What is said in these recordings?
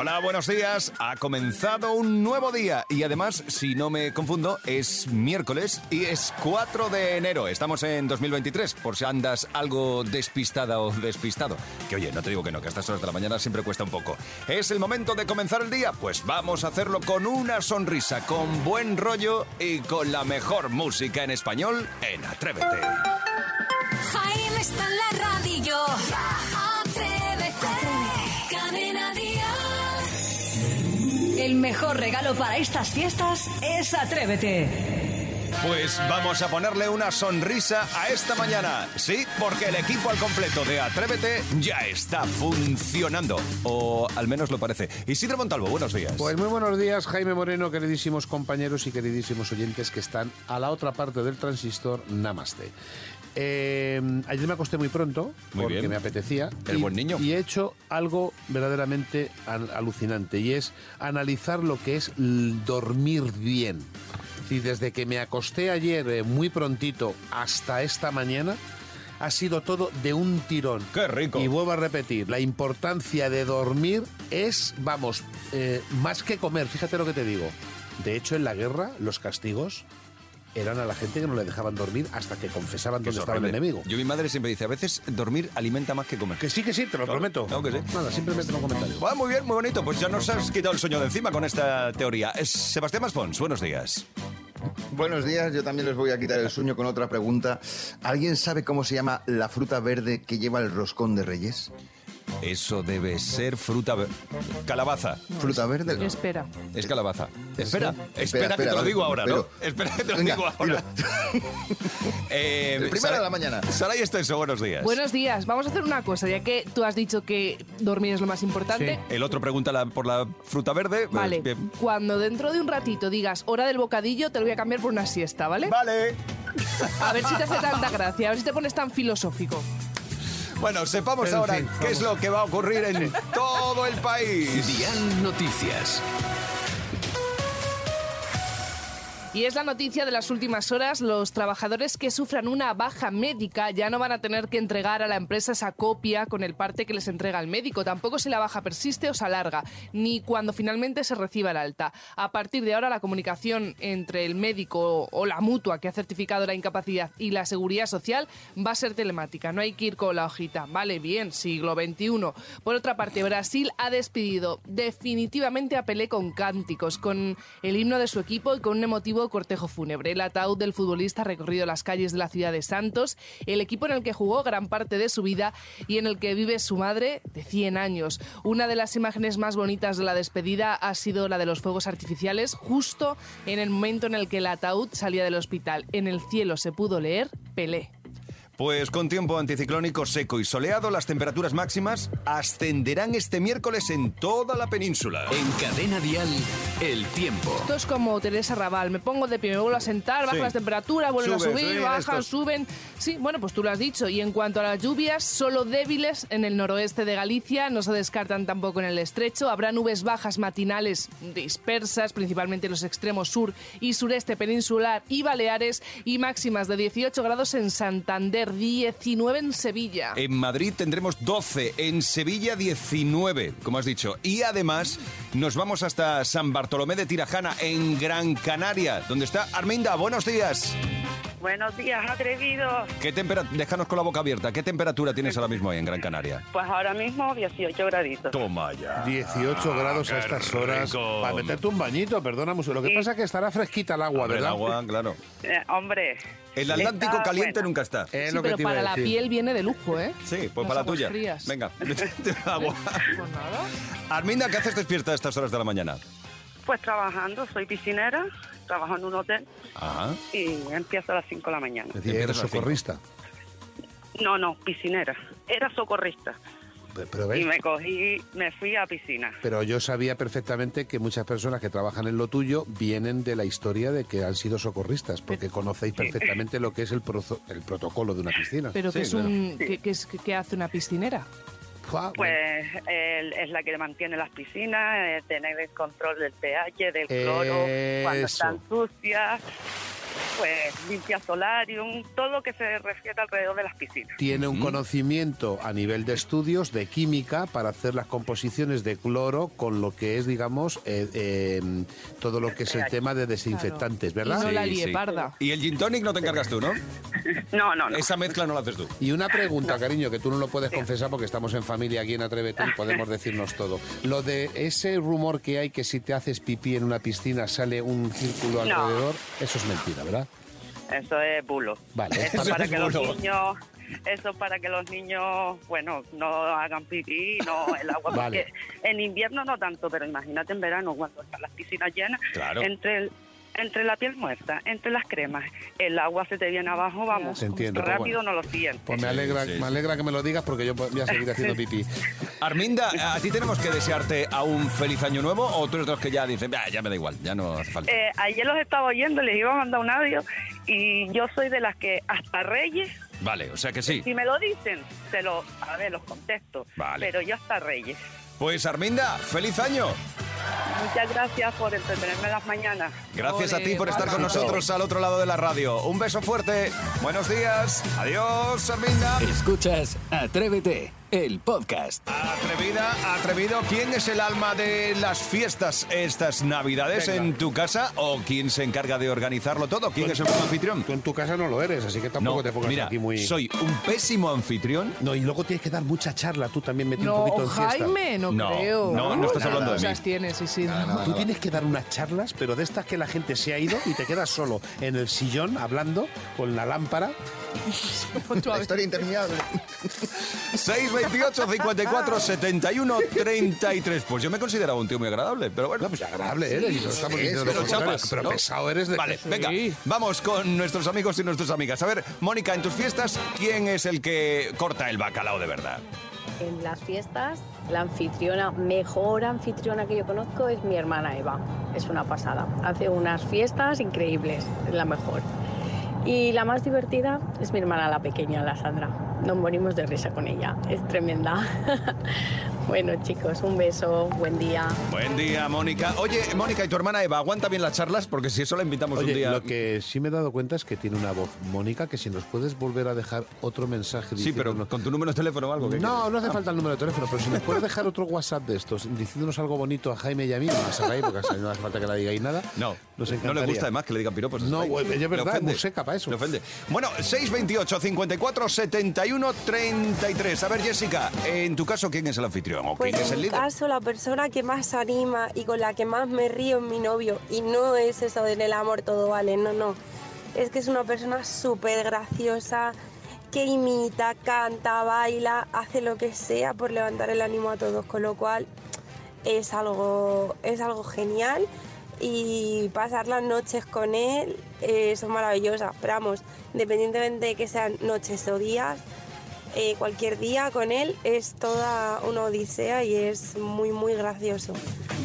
Hola, buenos días. Ha comenzado un nuevo día y además, si no me confundo, es miércoles y es 4 de enero. Estamos en 2023, por si andas algo despistada o despistado. Que oye, no te digo que no, que a estas horas de la mañana siempre cuesta un poco. ¿Es el momento de comenzar el día? Pues vamos a hacerlo con una sonrisa, con buen rollo y con la mejor música en español en Atrévete. Jaime está en la radio. Mejor regalo para estas fiestas es Atrévete. Pues vamos a ponerle una sonrisa a esta mañana. Sí, porque el equipo al completo de Atrévete ya está funcionando. O al menos lo parece. Isidro Montalvo, buenos días. Pues muy buenos días, Jaime Moreno, queridísimos compañeros y queridísimos oyentes que están a la otra parte del transistor. Namaste. Eh, ayer me acosté muy pronto Muy porque bien. me apetecía. El y, buen niño. Y he hecho algo verdaderamente al- alucinante y es analizar lo que es dormir bien. Y desde que me acosté ayer eh, muy prontito hasta esta mañana ha sido todo de un tirón. ¡Qué rico! Y vuelvo a repetir, la importancia de dormir es, vamos, eh, más que comer, fíjate lo que te digo. De hecho, en la guerra, los castigos eran a la gente que no le dejaban dormir hasta que confesaban Que dónde estaba el enemigo. Yo mi madre siempre dice, a veces dormir alimenta más que comer. Que sí, que sí, te lo Claro, prometo. claro que sí. Nada, simplemente un comentario. Va muy bien, muy bonito. Pues ya nos has quitado el sueño de encima con esta teoría. Es Sebastián Maspons, buenos días. Buenos días, yo también les voy a quitar el sueño con otra pregunta. ¿Alguien sabe cómo se llama la fruta verde que lleva el roscón de Reyes? Eso debe ser fruta... ver- Calabaza. ¿Fruta verde? Espera. Es calabaza. Espera, espera, Espera, que te lo digo ahora, ¿no? Espera que te lo Venga, digo ahora. Eh, El primero Sara- de la mañana. Saray Extenso, buenos días. Buenos días. Vamos a hacer una cosa, ya que tú has dicho que dormir es lo más importante. Sí. El otro pregunta la- por la fruta verde. pues, Vale, bien. cuando dentro de un ratito digas hora del bocadillo, te lo voy a cambiar por una siesta, ¿vale? Vale. A ver si te hace tanta gracia, a ver si te pones tan filosófico. Bueno, sepamos En ahora fin, qué es lo que va a ocurrir en todo el país. Dial Noticias. Y es la noticia de las últimas horas, los trabajadores que sufran una baja médica ya no van a tener que entregar a la empresa esa copia con el parte que les entrega el médico, tampoco si la baja persiste o se alarga, ni cuando finalmente se reciba el alta. A partir de ahora la comunicación entre el médico o la mutua que ha certificado la incapacidad y la seguridad social va a ser telemática, no hay que ir con la hojita. Vale, bien, siglo XXI. Por otra parte, Brasil ha despedido definitivamente a Pelé con cánticos, con el himno de su equipo y con un emotivo cortejo fúnebre. El ataúd del futbolista ha recorrido las calles de la ciudad de Santos, el equipo en el que jugó gran parte de su vida y en el que vive su madre de 100 años. Una de las imágenes más bonitas de la despedida ha sido la de los fuegos artificiales, justo en el momento en el que el ataúd salía del hospital. En el cielo se pudo leer Pelé. Pues con tiempo anticiclónico seco y soleado, las temperaturas máximas ascenderán este miércoles en toda la península. En Cadena Dial, el tiempo. Esto es como Teresa Raval, me pongo de pie, me vuelvo a sentar, bajan Sí. las temperaturas, vuelven Sube, a subir, suben bajan, estos. suben. Sí, bueno, pues tú lo has dicho. Y en cuanto a las lluvias, solo débiles en el noroeste de Galicia, no se descartan tampoco en el estrecho. Habrá nubes bajas matinales dispersas, principalmente en los extremos sur y sureste peninsular y Baleares, y máximas de 18 grados en Santander, 19 en Sevilla. En Madrid tendremos 12, en Sevilla 19, como has dicho. Y además nos vamos hasta San Bartolomé de Tirajana, en Gran Canaria, donde está Arminda. Buenos días. Buenos días, atrevidos. ¿Qué tempera- Déjanos con la boca abierta. ¿Qué temperatura tienes ahora mismo ahí en Gran Canaria? Pues ahora mismo 18 graditos. Toma ya. 18 grados a estas horas. rico. Para meterte un bañito, perdona mucho. Lo que Sí. pasa es que estará fresquita el agua, El ¿verdad? agua, claro. Eh, hombre. El Atlántico está caliente buena. nunca está. Es Sí, lo que pero te iba a para la piel viene de lujo, ¿eh? Sí, pues Las para la tuya. frías. Venga, métete agua. Pues nada. Arminda, ¿qué haces despierta a estas horas de la mañana? Pues trabajando, soy piscinera, trabajo en un hotel Ajá. y empiezo a las 5 de la mañana. Es decir, eres socorrista. No, no, piscinera. Era socorrista. Y me cogí, me fui a piscina. pero yo sabía perfectamente que muchas personas que trabajan en lo tuyo vienen de la historia de que han sido socorristas, porque conocéis perfectamente lo que es el, prozo- el protocolo de una piscina. Pero Sí, que es claro. un, que es, que hace una piscinera. Pues él es la que mantiene las piscinas, eh, tener el control del pH, del cloro, cuando están sucias. Pues limpia solarium, todo lo que se refiere alrededor de las piscinas. Tiene un conocimiento a nivel de estudios de química para hacer las composiciones de cloro con lo que es, digamos, eh, eh, todo lo que es el tema de desinfectantes, Y ¿verdad? no la Sí, líe sí. parda. Y el gin tonic no te encargas tú, ¿no? No, no, no. Esa mezcla no la haces tú. Y una pregunta, cariño, que tú no lo puedes confesar porque estamos en familia aquí en Atrévete y podemos decirnos todo. Lo de ese rumor que hay que si te haces pipí en una piscina sale un círculo No. alrededor, eso es mentira, ¿verdad? Eso es bulo. Vale. Eso Eso para es que los niños, eso para que los niños, bueno, no hagan pipí, no el agua, Vale. porque en invierno no tanto, pero imagínate en verano cuando están las piscinas llenas, Claro. entre el- entre la piel muerta, entre las cremas, el agua se te viene abajo, vamos, Te entiendo, pues rápido bueno. no lo sientes. Pues me alegra, Sí, sí. me alegra que me lo digas porque yo voy a seguir haciendo pipí. Arminda, ¿a ti tenemos que desearte a un feliz año nuevo o tú eres de los que ya dicen, "Ah, ya me da igual, ya no hace falta? Eh, ayer los estaba oyendo, les iba a mandar un audio y yo soy de las que hasta Reyes, Vale, o sea que sí. si me lo dicen, se lo, a ver, los contesto, Vale. pero yo hasta Reyes. Pues Arminda, feliz año. Muchas gracias por entretenerme en las mañanas. Gracias a ti por estar con nosotros al otro lado de la radio. Un beso fuerte. Buenos días. Adiós, Arminda. Escuchas Atrévete, el podcast. Atrevida, atrevido, ¿quién es el alma de las fiestas estas navidades Venga. en tu casa o quién se encarga de organizarlo todo? ¿Quién es el anfitrión? Tú en tu casa no lo eres, así que tampoco No, te pongas mira, aquí muy... soy un pésimo anfitrión. No, y luego tienes que dar mucha charla, tú también metí un poquito en fiesta. Jaime, no, No, creo. no, no estás Nada, hablando de mí. tienes, sí, sí. Tú tienes que dar unas charlas, pero de estas que la gente se ha ido y te quedas solo en el sillón hablando con la lámpara. La historia interminable. 628 54 71 33. Pues yo me considero un tío muy agradable, pero bueno. No, pues agradable eres no estamos lo pero chapas, pero ¿no? pesado eres de... Vale, Sí. venga, vamos con nuestros amigos y nuestras amigas. A ver, Mónica, en tus fiestas, ¿quién es el que corta el bacalao de verdad? En las fiestas, la anfitriona, mejor anfitriona que yo conozco es mi hermana Eva. Es una pasada. Hace unas fiestas increíbles, es la mejor. Y la más divertida es mi hermana la pequeña, la Sandra. Nos morimos de risa con ella, es tremenda. bueno chicos, un beso, buen día. Buen día, Mónica. Oye, Mónica, ¿y tu hermana Eva aguanta bien las charlas? Porque si eso la invitamos un Oye, día... lo que sí me he dado cuenta es que tiene una voz, Mónica, que si nos puedes volver a dejar otro mensaje Sí, pero con tu número de teléfono o algo. ¿qué No, quieres? no hace falta el número de teléfono, pero si nos puedes dejar otro WhatsApp de estos, diciéndonos algo bonito a Jaime y a mí, no a Sarai, porque a Sarai no hace falta que le digáis nada. No, nos no le gusta además que le digan piropos. No, es verdad, es muy seca para eso. Le ofende. Bueno, 628 54 71 33. A ver, Jessica, en tu caso, ¿quién es el anfitrión o Pues quién es el en mi líder? caso, la persona que más anima y con la que más me río es mi novio. Y no es eso de en el amor todo vale, no, no. Es que es una persona súper graciosa, que imita, canta, baila, hace lo que sea por levantar el ánimo a todos, con lo cual es algo, es algo genial. Y pasar las noches con él eh, son maravillosas. Pero vamos, independientemente de que sean noches o días, eh, cualquier día con él es toda una odisea y es muy, muy gracioso.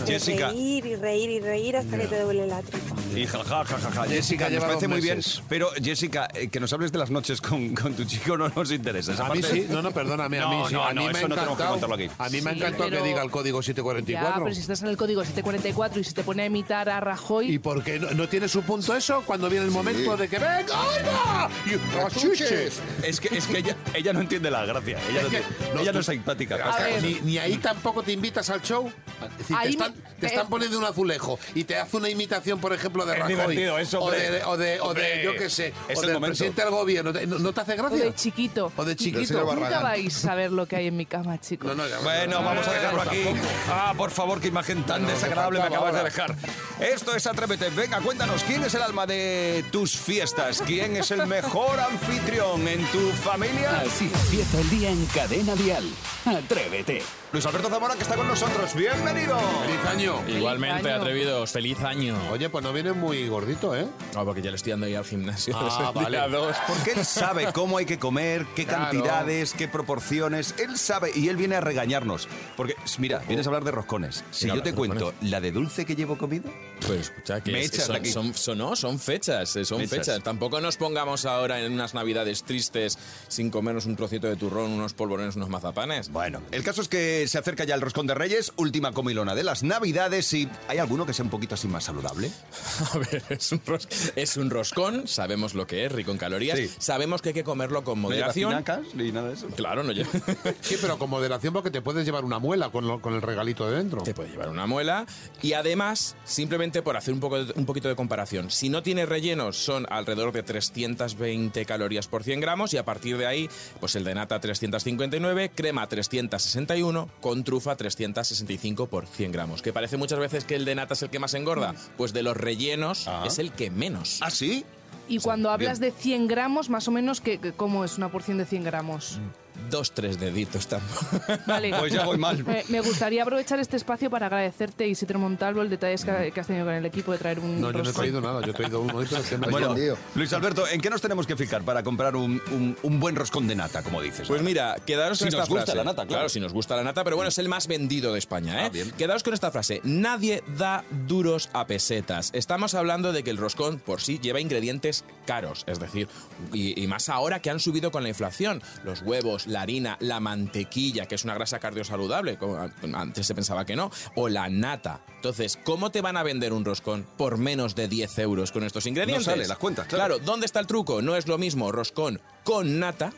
Jessica. Reír y reír y reír hasta que te duele la tripa. Y ja, ja, ja, ja, ja. Jessica, nos parece muy bien, meses. pero Jessica, eh, que nos hables de las noches con, con tu chico no nos interesa. Esa A mí sí, no, no, perdóname, a mí No, sí. no, a mí no, me eso no tenemos que contarlo aquí. A mí me ha Sí, encantado pero- que diga el código Ya, 744. pero si estás en el código 744 y se te pone a imitar a Rajoy... ¿Y por qué no, no tiene su punto eso cuando viene el momento de que venga, ¡ay, va! Y rachuches. Es que, es que ella, ella no entiende la gracia. Ella, no, Es que- tiene- no, ella no tú- es simpática. Ni, ni ahí tampoco te invitas al show. Es decir, te Ahí están, me- te están eh. poniendo un azulejo y te hace una imitación, por ejemplo, de Es Rajoy. eso, o, de, o, de, o de, yo qué sé, es o el del momento. presidente del gobierno. ¿Te- ¿No, no te hace O gracia? de chiquito. O de chiquito. Nunca vais a ver lo que hay en mi cama, chicos. No, no, ya- Bueno, vamos a dejarlo aquí. Ah, por favor, qué imagen tan No, desagradable me acabas de dejar. Esto es Atrévete. Venga, cuéntanos, ¿quién es el alma de tus fiestas? ¿Quién es el mejor anfitrión en tu familia? Así empieza el día en Cadena Dial. Atrévete. Luis Alberto Zamora, que está con nosotros. ¡Bienvenido! Feliz año. Igualmente, año. atrevidos. Feliz año. Oye, pues no viene muy gordito, ¿eh? No, porque ya le estoy dando ya al gimnasio. Ah, vale. día dos. Porque él sabe cómo hay que comer, qué Claro. cantidades, qué proporciones. Él sabe y él viene a regañarnos. Porque, mira, vienes a hablar de roscones. Si yo te de cuento roscones. la de dulce que llevo comido, Pues escucha, que Me es- echas de son, aquí. son, son- no, son fechas, eh, son Fechas. fechas. Tampoco nos pongamos ahora en unas navidades tristes sin comernos un trocito de turrón, unos polvorones, unos mazapanes. Bueno, el caso es que se acerca ya el roscón de Reyes, última comilona de las Navidades y ¿hay alguno que sea un poquito así más saludable? A ver, es un, ros- es un roscón, sabemos lo que es, rico en calorías, Sí. sabemos que hay que comerlo con ¿No lleva moderación. espinacas ni nada de eso? Claro, no lleva. Sí, pero con moderación porque te puedes llevar una muela con, lo- con el regalito de dentro. Te puede llevar una muela y además, simplemente por hacer un, poco un poquito de comparación, si no tiene rellenos son alrededor de 320 calorías por 100 gramos y a partir de ahí, pues el de nata 359, crema 361, con trufa 365 por 100 gramos. Que parece muchas veces que el de nata es el que más engorda, pues de los rellenos es el que menos. ¿Ah, sí? Y cuando hablas de 100 gramos, más o menos, ¿qué, ¿cómo es una porción de 100 gramos? Dos, tres deditos tampoco. Vale. Pues ya voy mal. Eh, me gustaría aprovechar este espacio para agradecerte, Isidro Montalvo, el detalle que, que has tenido con el equipo de traer un No, yo no he traído nada, yo he traído uno. Bueno. Luis Alberto, ¿en qué nos tenemos que fijar para comprar un, un- un buen roscón de nata, como dices? Pues mira, quedaros Si con esta nos gusta frase. la nata, claro. si nos gusta la nata, pero bueno, es el más vendido de España, ¿eh? Ah, con esta frase. Nadie da duros a pesetas. Estamos hablando de que el roscón por sí lleva ingredientes caros, es decir, y, y más ahora que han subido con la inflación. Los huevos, la harina, la mantequilla, que es una grasa cardiosaludable, como antes se pensaba que no, o la nata. Entonces, ¿cómo te van a vender un roscón por menos de 10 euros con estos ingredientes? No sale las cuentas, claro. ¿dónde está el truco? No es lo mismo roscón con nata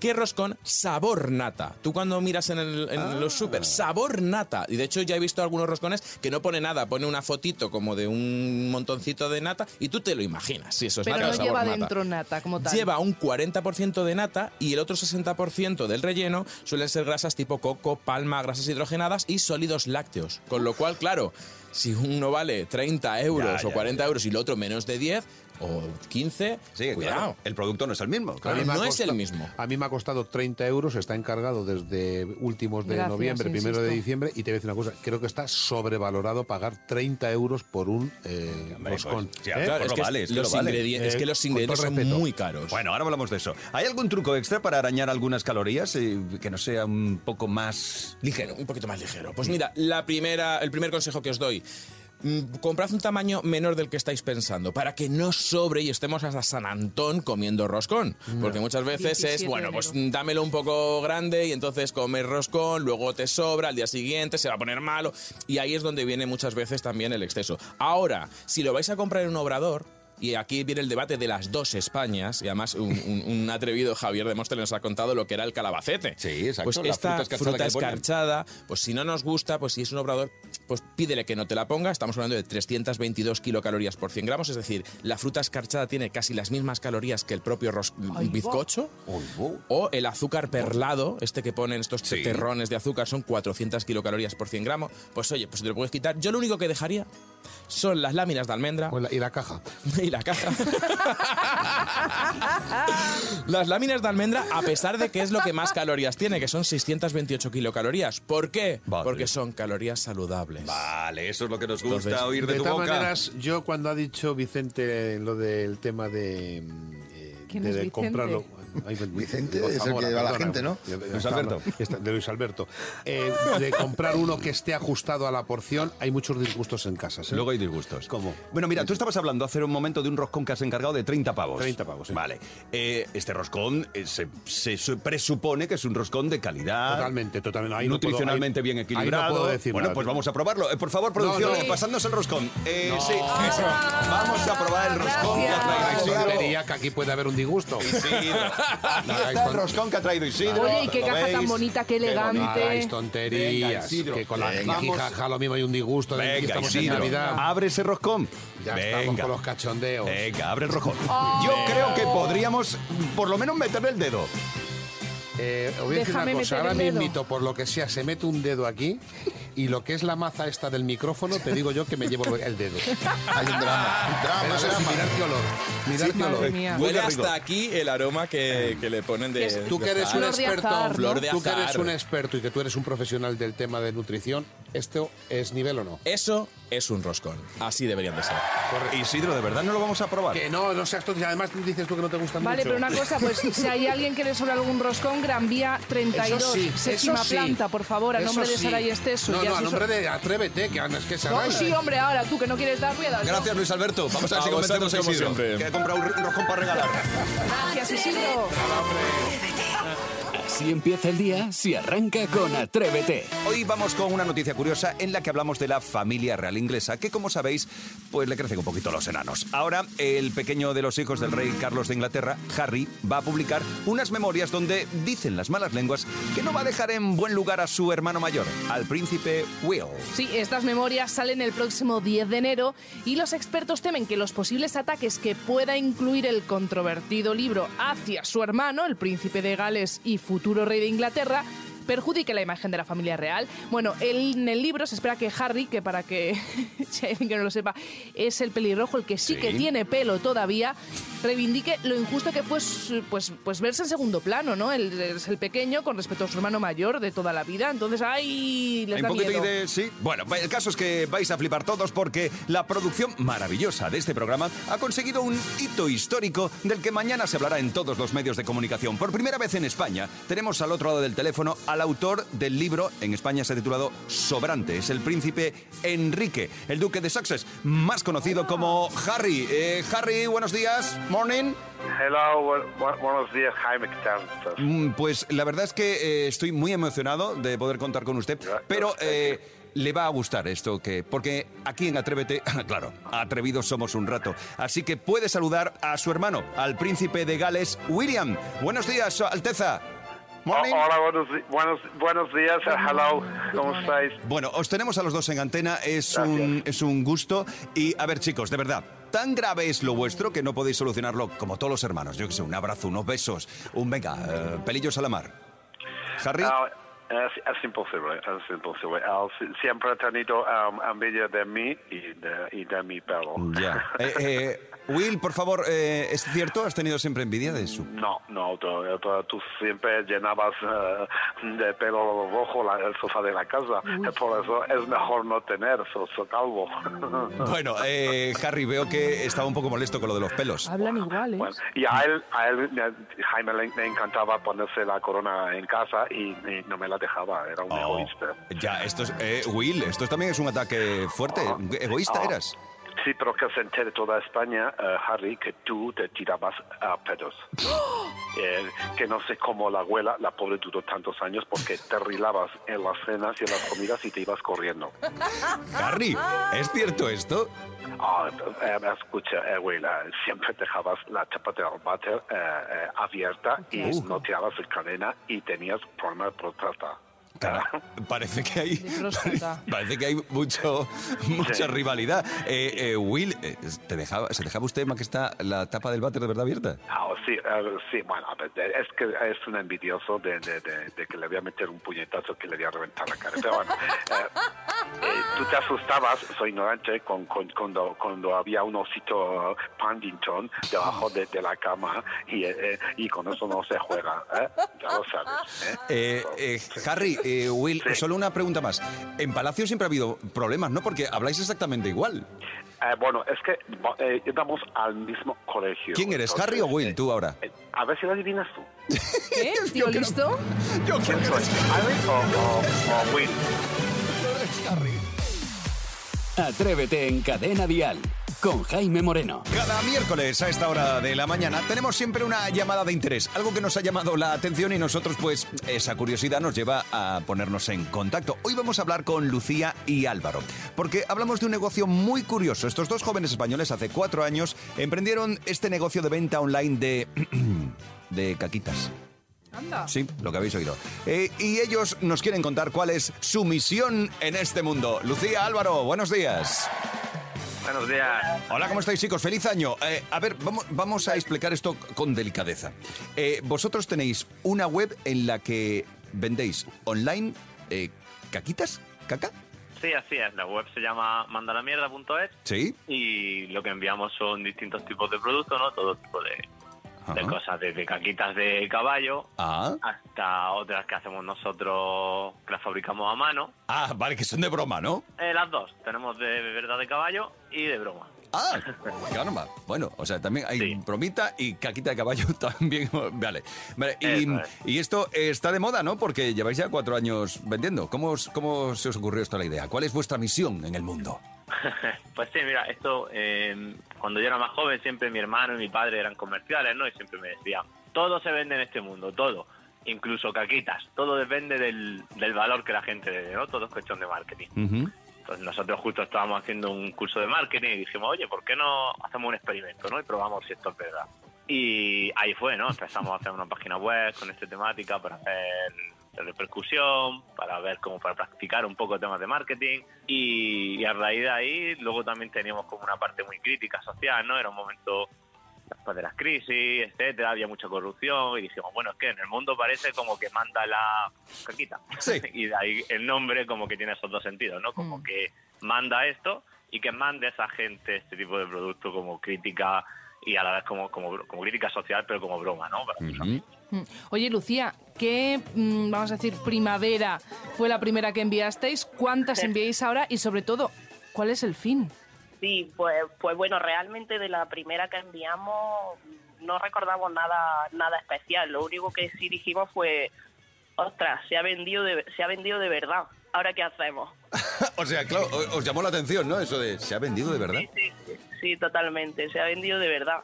que roscón sabor nata. Tú cuando miras en, el- en Ah. los super, sabor nata. Y de hecho ya he visto algunos roscones que no pone nada, pone una fotito como de un montoncito de nata y tú te lo imaginas. Si eso es Pero nata o no sabor lleva nata. dentro nata como tal. Lleva un 40% de nata y el otro 60% del relleno suelen ser grasas tipo coco, palma, grasas hidrogenadas y sólidos lácteos. Con lo cual, claro, si uno vale 30 euros Ya, o ya, 40 euros y el otro menos de 10 o 15, Sí, cuidado. claro. El producto no es el mismo. A Claro. mí me ha no es costado- el mismo. A mí me ha costado 30 euros, está encargado desde últimos de Gracias, noviembre, primero de diciembre, y te voy a decir una cosa, creo que está sobrevalorado pagar 30 euros por un eh, Hombre, roscón. pues, sí, ¿Eh? pues Claro, lo es que, vale, es que los, vale. ingredientes, es Eh, que los con ingredientes todo son respeto. muy caros. Bueno, ahora hablamos de eso. ¿Hay algún truco extra para arañar algunas calorías eh, que no sea un poco más ligero? Un poquito más ligero. Pues mira, la primera, el primer consejo que os doy. Mm, Comprad un tamaño menor del que estáis pensando para que no sobre y estemos hasta San Antón comiendo roscón. Porque muchas veces 17 es, bueno, pues dámelo un poco grande y entonces comes roscón, luego te sobra, al día siguiente se va a poner malo. Y ahí es donde viene muchas veces también el exceso. Ahora, si lo vais a comprar en un obrador, y aquí viene el debate de las dos Españas, y además un, un- un atrevido Javier de Móstoles nos ha contado lo que era el calabacete. Sí, exacto, Pues esta fruta escarchada fruta pues si no nos gusta, pues si es un obrador, pues pídele que no te la ponga. Estamos hablando de 322 kilocalorías por 100 gramos, es decir, la fruta escarchada tiene casi las mismas calorías que el propio ros- Ay, va. bizcocho. O el azúcar perlado, este que ponen estos Sí. terrones de azúcar, son 400 kilocalorías por 100 gramos. Pues oye, pues te lo puedes quitar. Yo lo único que dejaría son las láminas de almendra la- y la caja. y la caja. Las láminas de almendra, a pesar de que es lo que más calorías tiene, que son 628 kilocalorías. ¿Por qué? Vale. Porque son calorías saludables. Vale, eso es lo que nos gusta Entonces, oír de, De tu todas boca. maneras, yo cuando ha dicho Vicente lo del tema de, mm, eh, ¿Quién de, comprarlo. Ay, Vicente es el que va a la gente, ¿no? Luis Alberto. De Luis Alberto. Eh, de comprar uno que esté ajustado a la porción, hay muchos disgustos en casa. ¿sí? Luego hay disgustos. ¿Cómo? Bueno, mira, tú estabas hablando hace un momento de un roscón que has encargado de 30 pavos. 30 pavos, sí. Vale. Eh, este roscón eh, se, se su- presupone que es un roscón de calidad. Totalmente, totalmente. Ahí no puedo- nutricionalmente ahí- bien ahí no equilibrado. puedo decir bueno, nada. pues vamos a probarlo. Eh, por favor, producción, no. eh, pasadnos el roscón. Eh, No. Sí, eso. Vamos a probar el roscón tontería, que aquí puede haber un disgusto. Isidro. Aquí está el roscón que ha traído Isidro. Oye, y qué ¿lo caja tan veis? bonita, qué elegante. Hagáis Venga, tonterías. Isidro. que con la Venga, lo mismo hay un disgusto. de que Venga, estamos en Isidro. Navidad. Abre ese roscón. Ya Venga. estamos con los cachondeos. Venga, abre el roscón. Yo creo que podríamos por lo menos meterle el dedo. Eh, os voy a decir Déjame una cosa. meter Ahora el dedo. mismito, por lo que sea, se mete un dedo aquí y lo que es la maza esta del micrófono, te digo yo que me llevo el dedo. Hay un drama. Drama, Pero eso sí, drama. mirar qué olor. Mirar qué olor. Mía. Huele hasta aquí el aroma que, que le ponen de. Tú que eres un azahar. Flor de experto, tú que eres un experto y que tú eres un profesional del tema de nutrición, ¿esto es nivel o no? Eso es un roscón. Así deberían de ser. Isidro, ¿de verdad no lo vamos a probar? Que no, no seas tonto. y Además dices tú que no te gustan Vale, mucho. pero una cosa, pues si hay alguien que le sobra algún roscón, Gran Vía 32, Eso sí, séptima sí. planta, por favor, a Eso nombre de sí. Saray Esteso. No, no, a nombre de Atrévete, que es que se No, sí, hombre, ahora tú que no quieres dar, voy a dar yo. Gracias, Luis Alberto. Vamos a ver A si convencemos a Isidro. siempre. Que ha comprado un roscón para regalar. Gracias, Isidro. Así empieza el día si arranca con Atrévete. Hoy vamos con una noticia curiosa en la que hablamos de la familia real inglesa, que como sabéis, pues le crecen un poquito los enanos. Ahora, el pequeño de los hijos del rey Carlos de Inglaterra, Harry, va a publicar unas memorias donde dicen las malas lenguas que no va a dejar en buen lugar a su hermano mayor, al príncipe Will. Sí, estas memorias salen el próximo 10 de enero y los expertos temen que los posibles ataques que pueda incluir el controvertido libro hacia su hermano, el príncipe de Gales y futuro rey de Inglaterra, perjudique la imagen de la familia real. Bueno, en el libro se espera que Harry, que para que si hay alguien que no lo sepa, es el pelirrojo, el que sí, Sí. que tiene pelo todavía, reivindique lo injusto que fue pues, pues verse en segundo plano, ¿no? Él es el pequeño con respecto a su hermano mayor de toda la vida. Entonces, ¡ay! Les da miedo. de... Sí. Bueno, el caso es que vais a flipar todos porque la producción maravillosa de este programa ha conseguido un hito histórico del que mañana se hablará en todos los medios de comunicación. Por primera vez en España tenemos al otro lado del teléfono al autor del libro, en España se ha titulado Sobrante. Es el príncipe Enrique, el duque de Sussex, más conocido como Harry. Eh, Harry, buenos días. Morning. Hello, bu- bu- buenos días, Jaime. Mm, Pues la verdad es que eh, estoy muy emocionado de poder contar con usted, pero eh, le va a gustar esto que porque aquí en Atrévete, claro, atrevidos somos un rato, así que puede saludar a su hermano, al príncipe de Gales, William. Buenos días, Su Alteza. Morning. Oh, hola, buenos, buenos, buenos días, eh, hello, ¿cómo estáis? Bueno, os tenemos a los dos en antena, es un, es un gusto. Y a ver, chicos, de verdad, tan grave es lo vuestro que no podéis solucionarlo como todos los hermanos. Yo que sé, un abrazo, unos besos, un venga, eh, pelillos a la mar. Harry. Ah, es, es imposible, es imposible. Si- siempre he tenido um, envidia de mí y de, y de mi pelo. Ya. Eh, eh, Will, por favor, eh, ¿es cierto? ¿Has tenido siempre envidia de su...? No, no, tú, tú- tú siempre llenabas eh, de pelo rojo la- el sofá de la casa. Por eso es mejor no tener, so, so calvo. Bueno, eh, Harry, veo que estaba un poco molesto con lo de los pelos. Hablan iguales. Bueno, y a él, a él eh, Jaime le, le encantaba ponerse la corona en casa y, y no me la dejaba, era un Oh, egoísta. ya, esto es... eh, Will, esto también es un ataque fuerte. ¿Egoísta Ah. eras? Sí, pero que se entere toda España, eh, Harry, que tú te tirabas a pedos. Eh, que no sé cómo la abuela, la pobre duró tantos años porque te rilabas en las cenas y en las comidas y te ibas corriendo. Harry, ¿es cierto esto? Ah, eh, escucha, eh, abuela, siempre dejabas la tapa del váter eh, abierta y Uh. no tirabas el cadena y tenías problema de próstata. Parece que hay parece que hay mucho mucha rivalidad. Eh, eh, Will, eh, ¿te dejaba, ¿se dejaba usted, Majestad, la tapa del váter de verdad abierta? Ah, sí, eh, sí, bueno, a ver, es que es un envidioso de, de- de- de que le voy a meter un puñetazo que le voy a reventar la cara. Pero bueno, eh, eh, tú te asustabas, soy ignorante, con, con- cuando, cuando había un osito Paddington debajo de, de la cama y, y con eso no se juega, ¿eh? Ya lo sabes, ¿eh? Eh, eh, Harry, eh, Will, solo una pregunta más. En Palacio siempre ha habido problemas, ¿no? Porque habláis exactamente igual. Eh, bueno, es que eh, íbamos al mismo colegio. ¿Quién eres, Entonces, Harry o Will, tú ahora? A ver si lo adivinas tú. ¿Qué? ¿Tío listo? Yo creo que eres Harry o, o- o Will. Atrévete en Cadena Dial con Jaime Moreno. Cada miércoles a esta hora de la mañana tenemos siempre una llamada de interés, algo que nos ha llamado la atención y nosotros pues esa curiosidad nos lleva a ponernos en contacto. Hoy vamos a hablar con Lucía y Álvaro, porque hablamos de un negocio muy curioso. Estos dos jóvenes españoles hace cuatro años emprendieron este negocio de venta online de... de caquitas. Anda. Sí, lo que habéis oído. Eh, y ellos nos quieren contar cuál es su misión en este mundo. Lucía, Álvaro, buenos días. Buenos días. Hola, ¿cómo estáis chicos? Feliz año. Eh, a ver, vamos, vamos a explicar esto con delicadeza. Eh, vosotros tenéis una web en la que vendéis online eh, caquitas, caca. Sí, así es. La web se llama mandalamierda.es Sí. y lo que enviamos son distintos tipos de productos, ¿no? Todo tipo de, de Ajá. cosas, desde caquitas de caballo Ah. hasta otras que hacemos nosotros, que las fabricamos a mano. Ah, vale, que son de broma, ¿no? Eh, las dos. Tenemos de verdad de caballo y de broma. Ah, caramba. Bueno, o sea, también hay bromita y caquita de caballo también. Vale. Vale, y, Eso es. y esto está de moda, ¿no? Porque lleváis ya cuatro años vendiendo. ¿Cómo, os- ¿Cómo se os ocurrió esta la idea? ¿Cuál es vuestra misión en el mundo? pues sí, mira, esto, eh, cuando yo era más joven, siempre mi hermano y mi padre eran comerciales, ¿no? Y siempre me decían, todo se vende en este mundo, todo. incluso caquitas. Todo depende del, del valor que la gente le dé, ¿no? Todo es cuestión de marketing. Entonces nosotros justo estábamos haciendo un curso de marketing y dijimos, oye, ¿por qué no hacemos un experimento, no? Y probamos si esto es verdad. Y ahí fue, ¿no? Empezamos a hacer una página web con esta temática para hacer repercusión, para ver cómo para practicar un poco temas de marketing y, y a raíz de ahí luego también teníamos como una parte muy crítica social, ¿no? Era un momento después de las crisis, etcétera, había mucha corrupción y dijimos, bueno, es que en el mundo parece como que manda la caquita. y de ahí el nombre como que tiene esos dos sentidos, ¿no? Como que manda esto y que mande a esa gente este tipo de producto como crítica y a la vez como, como, como crítica social, pero como broma, ¿no? Para. Mm. Oye, Lucía, ¿qué, mm, vamos a decir, primavera fue la primera que enviasteis? ¿Cuántas enviáis ahora? Y sobre todo, ¿cuál es el fin? Sí, pues, pues bueno, realmente de la primera que enviamos no recordamos nada, nada especial. Lo único que sí dijimos fue, ostras, se ha vendido de, se ha vendido de verdad. ¿Ahora qué hacemos? O sea, claro, os llamó la atención, ¿no? Eso de, ¿se ha vendido de verdad? Sí, totalmente, se ha vendido de verdad.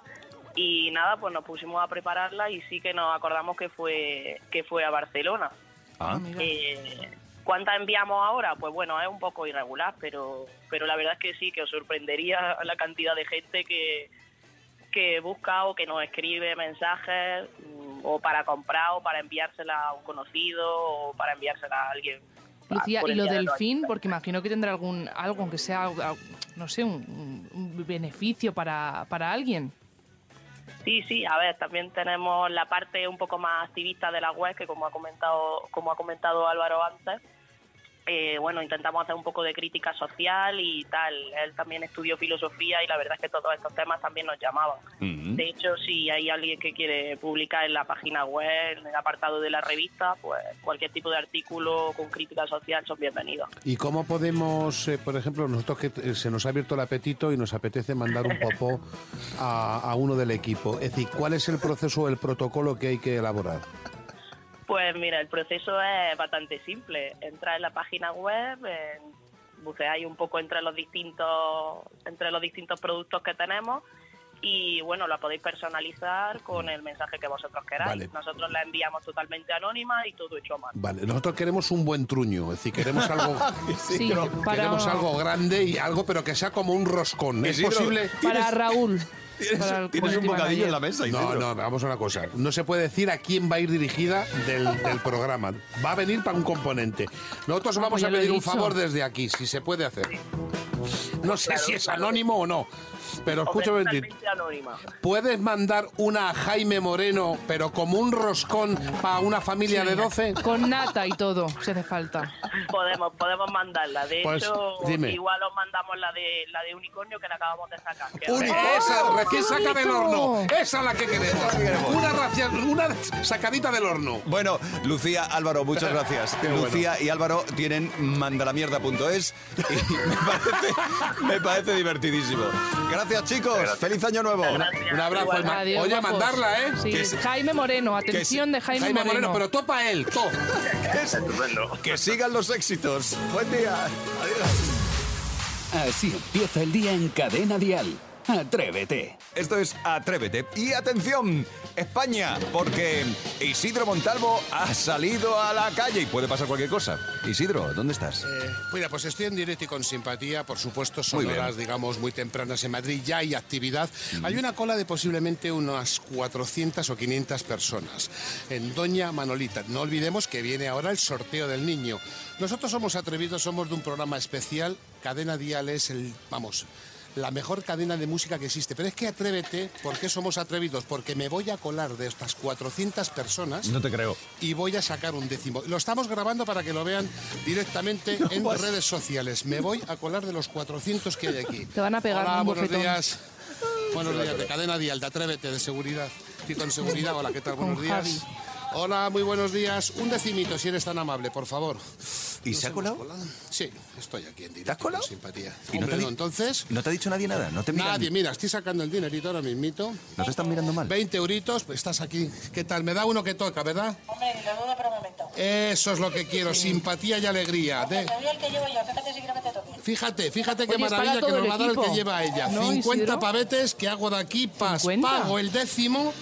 Y nada, pues nos pusimos a prepararla y sí que nos acordamos que fue que fue a Barcelona. Ah. Eh, ¿Cuántas enviamos ahora? Pues bueno, es un poco irregular, pero pero la verdad es que sí, que os sorprendería la cantidad de gente que, que busca o que nos escribe mensajes mm, o para comprar o para enviársela a un conocido o para enviársela a alguien. Lucía, y lo del fin, porque imagino que tendrá algún algo, aunque sea, no sé, un, un beneficio para, para alguien. Sí, sí, a ver, también tenemos la parte un poco más activista de la web, que como ha comentado, como ha comentado Álvaro antes, eh, bueno, intentamos hacer un poco de crítica social y tal. Él también estudió filosofía y la verdad es que todos estos temas también nos llamaban. De hecho, si hay alguien que quiere publicar en la página web, en el apartado de la revista, pues cualquier tipo de artículo con crítica social son bienvenidos. ¿Y cómo podemos, eh, por ejemplo, nosotros que eh, se nos ha abierto el apetito y nos apetece mandar un popó a, a uno del equipo? Es decir, ¿cuál es el proceso o el protocolo que hay que elaborar? Pues mira, el proceso es bastante simple. Entra en la página web, en- buceáis un poco entre los distintos entre los distintos productos que tenemos y bueno, la podéis personalizar con el mensaje que vosotros queráis. Vale. Nosotros la enviamos totalmente anónima y todo hecho a mano. Vale, nosotros queremos un buen truño, es decir, queremos algo, Sí, pero para- queremos algo grande y algo, pero que sea como un roscón. ¿Es posible? Para Raúl. Para el community manager. mesa, No, no, vamos a una cosa. No se puede decir a quién va a ir dirigida del, del programa. Va a venir para un componente. Nosotros Ah, vamos pues a lo he pedir un favor desde aquí, si se puede hacer. No sé si es anónimo o no, pero escúchame anónima. ¿Puedes mandar una a Jaime Moreno, pero como un roscón para una familia de 12? Con nata y todo, si hace falta. Podemos podemos mandarla. De Pues, hecho, dime. igual os mandamos la de la de unicornio que la acabamos de sacar. esa, recién ¡Qué saca del horno. Esa es la que queremos. Una, racia- una sacadita del horno. Bueno, Lucía, Álvaro, muchas gracias. Bueno. Lucía y Álvaro tienen mandalamierda.es y me parece, me parece divertidísimo. Gracias, chicos. Feliz año nuevo. Un abrazo. Ma- Adiós, Oye, guapos. mandarla, ¿eh? Sí, Que se- Jaime Moreno, atención de Jaime, Jaime Moreno, Moreno. pero topa él, to. Estupendo. Que sigan los éxitos. Buen día. Adiós. Así empieza el día en Cadena Dial. Atrévete. Esto es Atrévete. Y atención, España, porque Isidro Montalvo ha salido a la calle y puede pasar cualquier cosa. Isidro, ¿dónde estás? Eh, mira, pues estoy en directo y con simpatía. Por supuesto, son Muy horas, digamos, muy tempranas en Madrid. Ya hay actividad. Hay una cola de posiblemente unas 400 o 500 personas en Doña Manolita. No olvidemos que viene ahora el sorteo del niño. Nosotros somos atrevidos, somos de un programa especial. Cadena Dial es el, vamos, la mejor cadena de música que existe. Pero es que atrévete, ¿por qué somos atrevidos? Porque me voy a colar de estas 400 personas No te creo. y voy a sacar un décimo. Lo estamos grabando para que lo vean directamente en vas- redes sociales. Me voy a colar de los 400 que hay aquí. Te van a pegar Hola, un buenos bofetón. días. Buenos días, de Cadena Dial, de Atrévete, de Seguridad. Cito en Seguridad, hola, ¿qué tal? Buenos días. Hola, muy buenos días. Un decimito, si eres tan amable, por favor. ¿Y ¿Nos se ha hemos colado? Sí, estoy aquí en directo. ¿Te has colado? con simpatía. ¿Y no Hombre, te di- no, entonces... ¿No te ha dicho nadie nada? ¿No te miran? Nadie, mira, estoy sacando el dinerito ahora mismito. ¿No te están mirando mal? 20 euritos, pues estás aquí. ¿Qué tal? Me da uno que toca, ¿verdad? Hombre, lo dudo por un momento. Eso es lo que quiero, simpatía y alegría. De- Te doy el que llevo yo, fíjate si quiero que te toque. Fíjate, fíjate qué Oye, maravilla que nos el va a dar el que lleva ella. ¿No, 50 Isidro? pavetes que hago de aquí, pas, 50. pago el décimo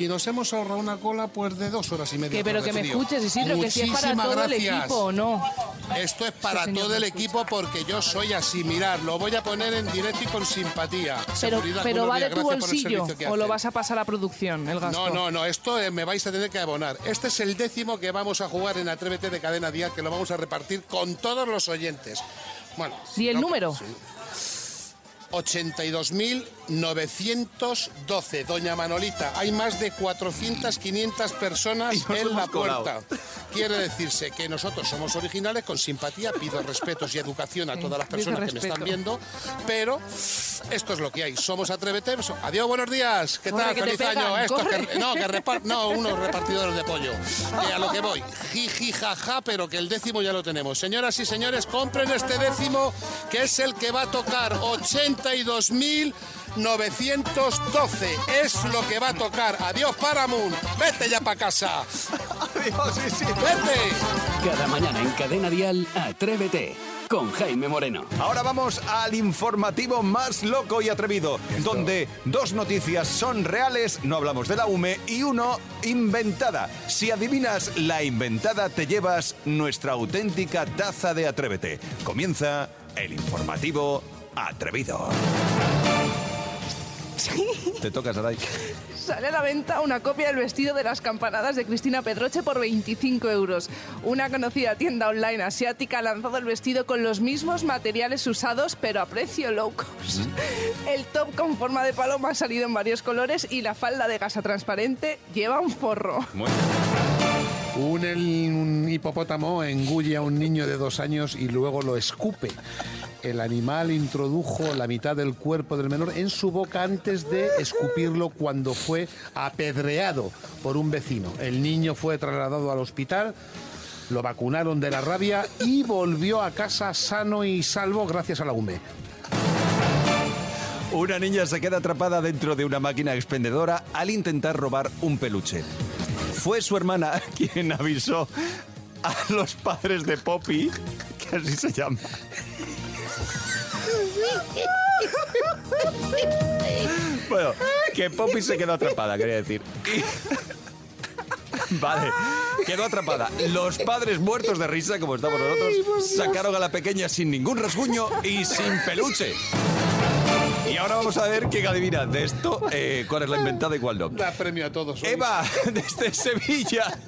y nos hemos ahorrado una cola pues de dos horas y media. Que, pero que me escuches, Isidro, que si es para Muchísimas todo el equipo o no. Esto es para Sí, todo el equipo porque yo soy así. Mirad, lo voy a poner en directo y con simpatía. Pero, pero va de tu bolsillo o lo vas a pasar a producción, el gasto. No, no, no, esto eh, me vais a tener que abonar. Este es el décimo que vamos a jugar en Atrévete de Cadena Día, que lo vamos a repartir con todos los oyentes. Bueno. ¿Y el no, número? sí. 82.912, doña Manolita. Hay más de 400, 500 personas en la colado. Quiere decirse que nosotros somos originales, con simpatía, pido respetos y educación a todas las personas que me están viendo, pero esto es lo que hay. Somos Atrévete. Adiós, buenos días. ¿Qué tal? Feliz año. Estos que, no, que repar- no, unos repartidores de pollo. Que a lo que voy. Jiji, jaja, pero que el décimo ya lo tenemos. Señoras y señores, compren este décimo, que es el que va a tocar 82.912. Es lo que va a tocar. Adiós, Paramount. Vete ya para casa. Adiós, sí, sí. Vete. Cada mañana en Cadena Dial, Atrévete con Jaime Moreno. Ahora vamos al informativo más loco y atrevido, donde dos noticias son reales, no hablamos de la UME, y uno inventada. Si adivinas la inventada, te llevas nuestra auténtica taza de Atrévete. Comienza el informativo atrevido. Te toca, Saray. Sale a la venta una copia del vestido de las campanadas de Cristina Pedroche por 25 euros. Una conocida tienda online asiática ha lanzado el vestido con los mismos materiales usados, pero a precio low cost. El top con forma de paloma ha salido en varios colores y la falda de gasa transparente lleva un forro. Un, el- un hipopótamo engulle a un niño de dos años y luego lo escupe. El animal introdujo la mitad del cuerpo del menor en su boca antes de escupirlo cuando fue apedreado por un vecino. El niño fue trasladado al hospital, lo vacunaron de la rabia y volvió a casa sano y salvo gracias a la UME. Una niña se queda atrapada dentro de una máquina expendedora al intentar robar un peluche. Fue su hermana quien avisó a los padres de Poppy, que así se llama. Bueno, que Poppy se quedó atrapada, quería decir. Vale, quedó atrapada. Los padres muertos de risa, como estamos nosotros, sacaron a la pequeña sin ningún rasguño y sin peluche. Y ahora vamos a ver quién adivina de esto, eh, cuál es la inventada y cuál no. Da premio a todos. hoy. Eva, desde Sevilla.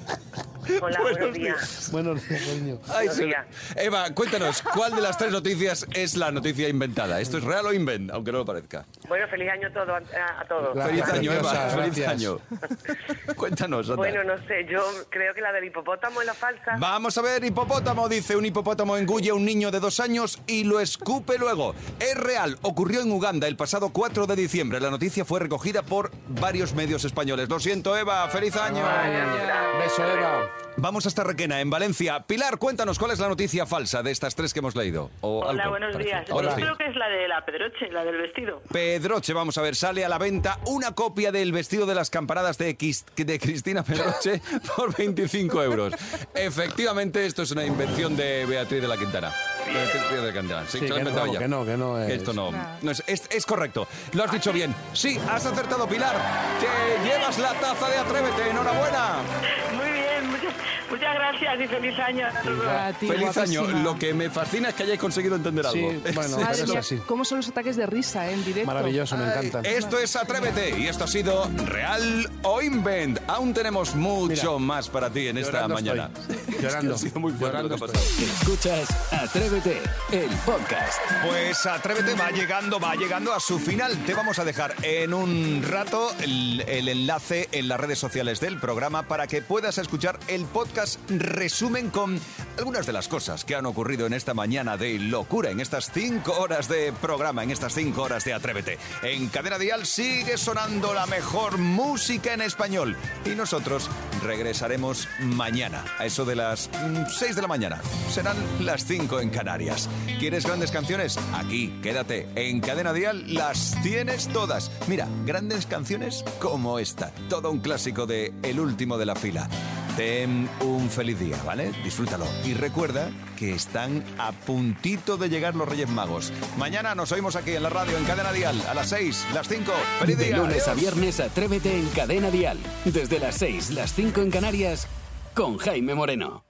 Hola, buenos días. Buenos días, cariño. Ay, Buenos días. Eva, cuéntanos, ¿cuál de las tres noticias es la noticia inventada? ¿Esto es real o invent? Aunque no lo parezca. Bueno, feliz año todo, a, a todos. Feliz año, Eva. Feliz año. Cuéntanos, anda. Bueno, no sé, yo creo que la del hipopótamo es la falsa. Vamos a ver, hipopótamo, dice un hipopótamo engulle a un niño de dos años y lo escupe luego. Es real, ocurrió en Uganda el pasado 4 de diciembre. La noticia fue recogida por varios medios españoles. Lo siento, Eva, feliz año. Beso, Eva. Vamos hasta Requena, en Valencia. Pilar, cuéntanos cuál es la noticia falsa de estas tres que hemos leído. O Hola, algo buenos parecido. días. Hola. Yo creo que es la de la Pedroche, la del vestido. Pedroche, vamos a ver, sale a la venta una copia del vestido de las campanadas de, Quis- de Cristina Pedroche por 25 euros. Efectivamente, esto es una invención de Beatriz de la Quintana. Beatriz de la Quintana. Sí, Sí, se lo ha que no, que no, que no es. Esto no, no es, es, es correcto. Lo has dicho bien. Sí, has acertado, Pilar. Te llevas la taza de Atrévete. Enhorabuena. Muy bien, muchas, gracias y feliz año a todos. Feliz año. Lo que me fascina es que hayáis conseguido entender algo. Sí, bueno, Madre mía. ¿cómo son los ataques de risa eh, en directo? Maravilloso, me encantan. Esto es Atrévete y esto ha sido Real o Invent. Aún tenemos mucho más para ti en esta mañana. estoy. Llorando. Ha sido muy fuerte lo que ha Llorando pasado. Escuchas Atrévete, el podcast. Pues Atrévete va llegando, va llegando a su final. Te vamos a dejar en un rato el, el enlace en las redes sociales del programa para que puedas escuchar el podcast resumen con algunas de las cosas que han ocurrido en esta mañana de locura, en estas cinco horas de programa, en estas cinco horas de Atrévete. En Cadena Dial sigue sonando la mejor música en español y nosotros regresaremos mañana a eso de las 6 de la mañana. Serán las 5 en Canarias. ¿Quieres grandes canciones? Aquí, quédate. En Cadena Dial las tienes todas. Mira, grandes canciones como esta. Todo un clásico de El último de la fila. Ten un feliz día, ¿vale? Disfrútalo. Y recuerda que están a puntito de llegar los Reyes Magos. Mañana nos oímos aquí en la radio, en Cadena Dial, a las 6, las 5. ¡Feliz De día! lunes a viernes, atrévete en Cadena Dial. Desde las 6, las 5 en Canarias, con Jaime Moreno.